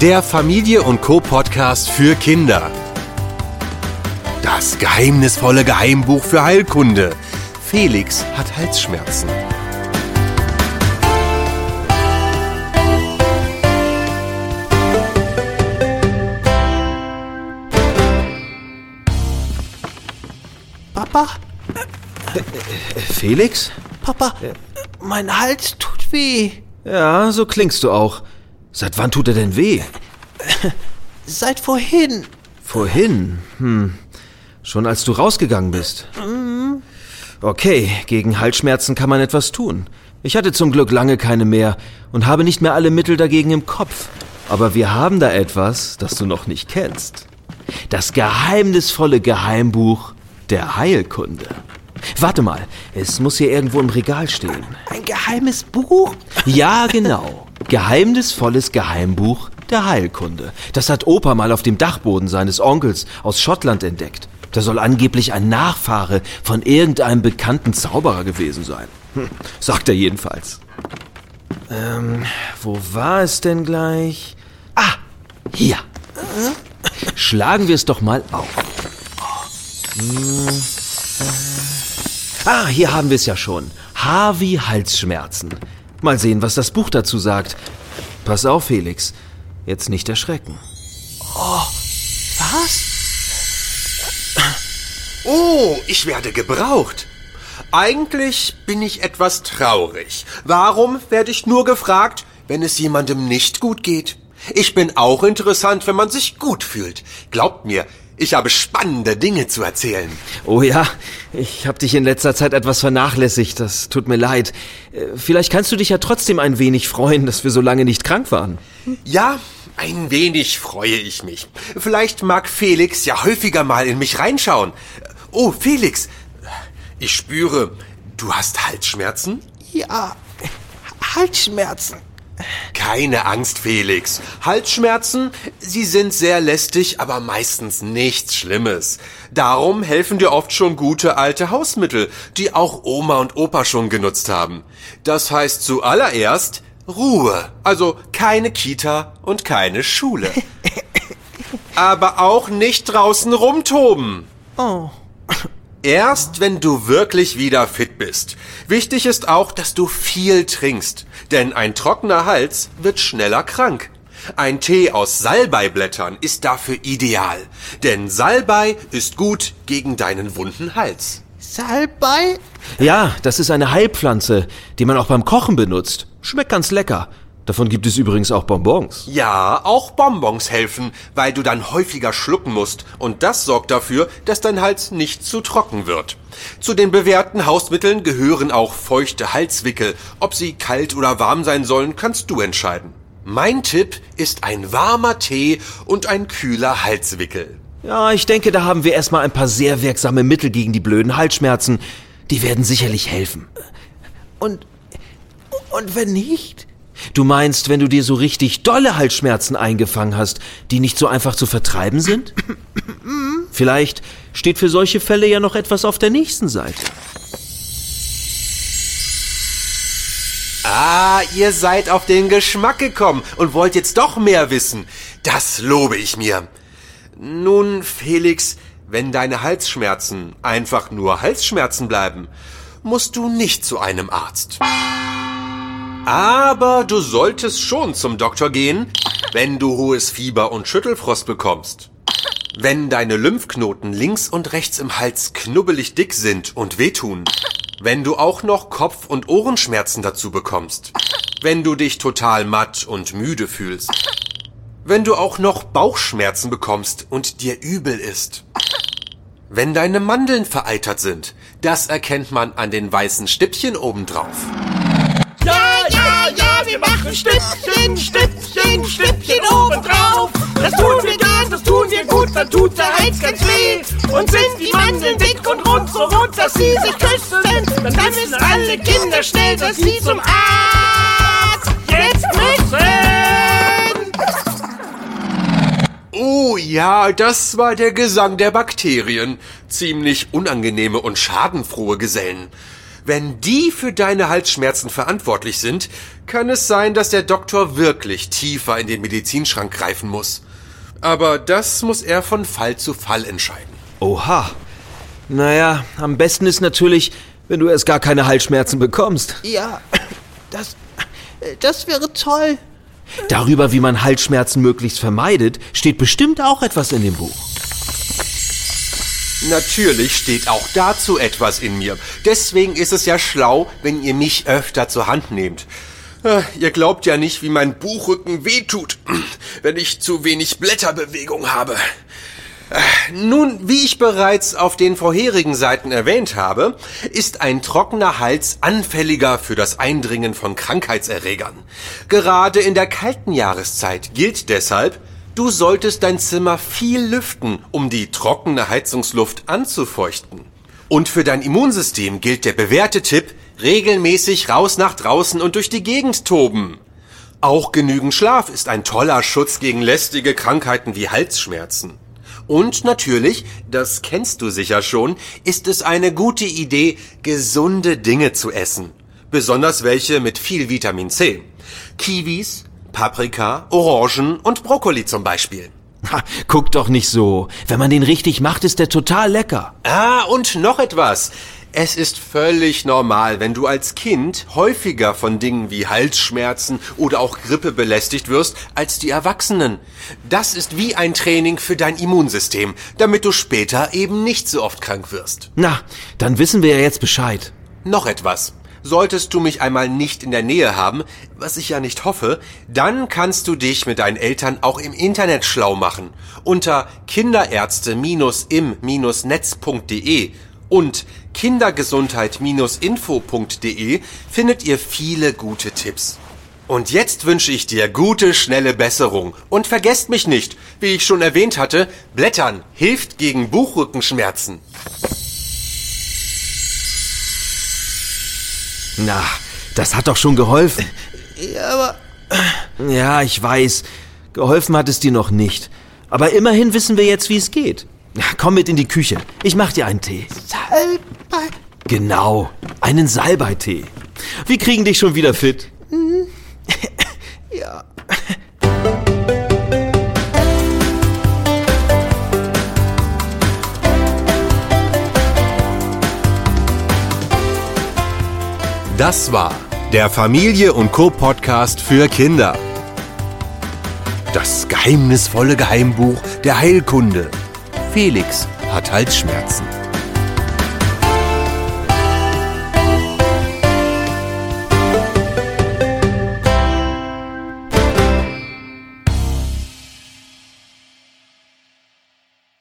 der Familie und Co. Podcast für Kinder. Das geheimnisvolle Geheimbuch für Heilkunde. Felix hat Halsschmerzen. Papa? Felix? Papa, mein Hals tut weh. Ja, so klingst du auch. Seit wann tut er denn weh? Seit vorhin. Vorhin? Hm. Schon als du rausgegangen bist. Okay, gegen Halsschmerzen kann man etwas tun. Ich hatte zum Glück lange keine mehr und habe nicht mehr alle Mittel dagegen im Kopf. Aber wir haben da etwas, das du noch nicht kennst. Das geheimnisvolle Geheimbuch der Heilkunde. Warte mal, es muss hier irgendwo im Regal stehen. Ein geheimes Buch? Ja, genau. Geheimnisvolles Geheimbuch der Heilkunde. Das hat Opa mal auf dem Dachboden seines Onkels aus Schottland entdeckt. Da soll angeblich ein Nachfahre von irgendeinem bekannten Zauberer gewesen sein. Hm, sagt er jedenfalls. Ähm, wo war es denn gleich? Ah, hier. Schlagen wir es doch mal auf. Ah, hier haben wir es ja schon. H wie Halsschmerzen. Mal sehen, was das Buch dazu sagt. Pass auf, Felix. Jetzt nicht erschrecken. Was? Oh, ich werde gebraucht. Eigentlich bin ich etwas traurig. Warum werde ich nur gefragt, wenn es jemandem nicht gut geht? Ich bin auch interessant, wenn man sich gut fühlt. Glaubt mir, ich habe spannende Dinge zu erzählen. Oh ja, ich habe dich in letzter Zeit etwas vernachlässigt. Das tut mir leid. Äh, Vielleicht kannst du dich ja trotzdem ein wenig freuen, dass wir so lange nicht krank waren. Ja, ein wenig freue ich mich. Vielleicht mag Felix ja häufiger mal in mich reinschauen. Oh, Felix, ich spüre, du hast Halsschmerzen? Ja, Halsschmerzen. Keine Angst, Felix. Halsschmerzen, sie sind sehr lästig, aber meistens nichts Schlimmes. Darum helfen dir oft schon gute alte Hausmittel, die auch Oma und Opa schon genutzt haben. Das heißt zuallererst Ruhe, also keine Kita und keine Schule. aber auch nicht draußen rumtoben. Oh. Erst wenn du wirklich wieder fit bist. Wichtig ist auch, dass du viel trinkst, denn ein trockener Hals wird schneller krank. Ein Tee aus Salbeiblättern ist dafür ideal, denn Salbei ist gut gegen deinen wunden Hals. Salbei? Ja, das ist eine Heilpflanze, die man auch beim Kochen benutzt. Schmeckt ganz lecker. Davon gibt es übrigens auch Bonbons. Ja, auch Bonbons helfen, weil du dann häufiger schlucken musst und das sorgt dafür, dass dein Hals nicht zu trocken wird. Zu den bewährten Hausmitteln gehören auch feuchte Halswickel. Ob sie kalt oder warm sein sollen, kannst du entscheiden. Mein Tipp ist ein warmer Tee und ein kühler Halswickel. Ja, ich denke, da haben wir erstmal ein paar sehr wirksame Mittel gegen die blöden Halsschmerzen. Die werden sicherlich helfen. Und, und wenn nicht? Du meinst, wenn du dir so richtig dolle Halsschmerzen eingefangen hast, die nicht so einfach zu vertreiben sind? Vielleicht steht für solche Fälle ja noch etwas auf der nächsten Seite. Ah, ihr seid auf den Geschmack gekommen und wollt jetzt doch mehr wissen. Das lobe ich mir. Nun, Felix, wenn deine Halsschmerzen einfach nur Halsschmerzen bleiben, musst du nicht zu einem Arzt. Aber du solltest schon zum Doktor gehen, wenn du hohes Fieber und Schüttelfrost bekommst. Wenn deine Lymphknoten links und rechts im Hals knubbelig dick sind und wehtun. Wenn du auch noch Kopf- und Ohrenschmerzen dazu bekommst. Wenn du dich total matt und müde fühlst. Wenn du auch noch Bauchschmerzen bekommst und dir übel ist. Wenn deine Mandeln vereitert sind. Das erkennt man an den weißen Stippchen obendrauf. Wir machen Stüppchen, Stüppchen, Stüppchen obendrauf. Das tun wir gern, das tun wir gut, dann tut der Hals ganz weh. Und sind die Mandeln dick und rund, so rund, dass sie sich küssen, dann wissen alle Kinder schnell, dass sie zum Arzt jetzt müssen. Oh ja, das war der Gesang der Bakterien. Ziemlich unangenehme und schadenfrohe Gesellen. Wenn die für deine Halsschmerzen verantwortlich sind, kann es sein, dass der Doktor wirklich tiefer in den Medizinschrank greifen muss. Aber das muss er von Fall zu Fall entscheiden. Oha. Naja, am besten ist natürlich, wenn du erst gar keine Halsschmerzen bekommst. Ja, das, das wäre toll. Darüber, wie man Halsschmerzen möglichst vermeidet, steht bestimmt auch etwas in dem Buch. Natürlich steht auch dazu etwas in mir. Deswegen ist es ja schlau, wenn ihr mich öfter zur Hand nehmt. Äh, Ihr glaubt ja nicht, wie mein Buchrücken wehtut, wenn ich zu wenig Blätterbewegung habe. Äh, Nun, wie ich bereits auf den vorherigen Seiten erwähnt habe, ist ein trockener Hals anfälliger für das Eindringen von Krankheitserregern. Gerade in der kalten Jahreszeit gilt deshalb, du solltest dein Zimmer viel lüften, um die trockene Heizungsluft anzufeuchten. Und für dein Immunsystem gilt der bewährte Tipp, regelmäßig raus nach draußen und durch die Gegend toben. Auch genügend Schlaf ist ein toller Schutz gegen lästige Krankheiten wie Halsschmerzen. Und natürlich, das kennst du sicher schon, ist es eine gute Idee, gesunde Dinge zu essen. Besonders welche mit viel Vitamin C. Kiwis, Paprika, Orangen und Brokkoli zum Beispiel. Ha, guck doch nicht so. Wenn man den richtig macht, ist der total lecker. Ah, und noch etwas. Es ist völlig normal, wenn du als Kind häufiger von Dingen wie Halsschmerzen oder auch Grippe belästigt wirst als die Erwachsenen. Das ist wie ein Training für dein Immunsystem, damit du später eben nicht so oft krank wirst. Na, dann wissen wir ja jetzt Bescheid. Noch etwas. Solltest du mich einmal nicht in der Nähe haben, was ich ja nicht hoffe, dann kannst du dich mit deinen Eltern auch im Internet schlau machen. Unter kinderärzte-im-netz.de und kindergesundheit-info.de findet ihr viele gute Tipps. Und jetzt wünsche ich dir gute, schnelle Besserung. Und vergesst mich nicht, wie ich schon erwähnt hatte, Blättern hilft gegen Buchrückenschmerzen. Na, das hat doch schon geholfen. Ja, aber Ja, ich weiß. Geholfen hat es dir noch nicht. Aber immerhin wissen wir jetzt, wie es geht. Komm mit in die Küche. Ich mach dir einen Tee. Salbei. Genau, einen Salbeitee. Wir kriegen dich schon wieder fit. Das war der Familie und Co Podcast für Kinder. Das geheimnisvolle Geheimbuch der Heilkunde. Felix hat Halsschmerzen.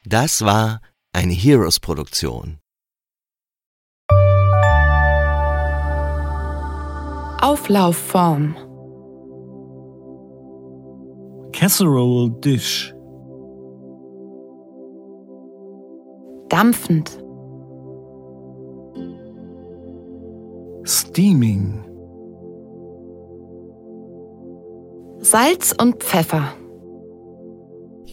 Das war eine Heroes-Produktion. Auflaufform. Casserole Dish. Dampfend. Steaming. Salz und Pfeffer.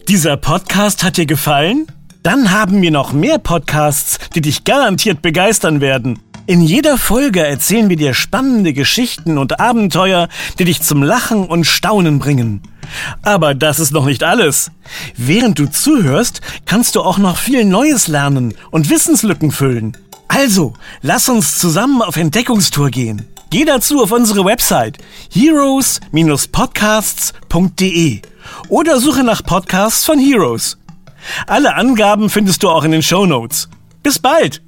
Dieser Podcast hat dir gefallen? Dann haben wir noch mehr Podcasts, die dich garantiert begeistern werden. In jeder Folge erzählen wir dir spannende Geschichten und Abenteuer, die dich zum Lachen und Staunen bringen. Aber das ist noch nicht alles. Während du zuhörst, kannst du auch noch viel Neues lernen und Wissenslücken füllen. Also, lass uns zusammen auf Entdeckungstour gehen. Geh dazu auf unsere Website heroes-podcasts.de oder suche nach Podcasts von Heroes. Alle Angaben findest du auch in den Show Notes. Bis bald!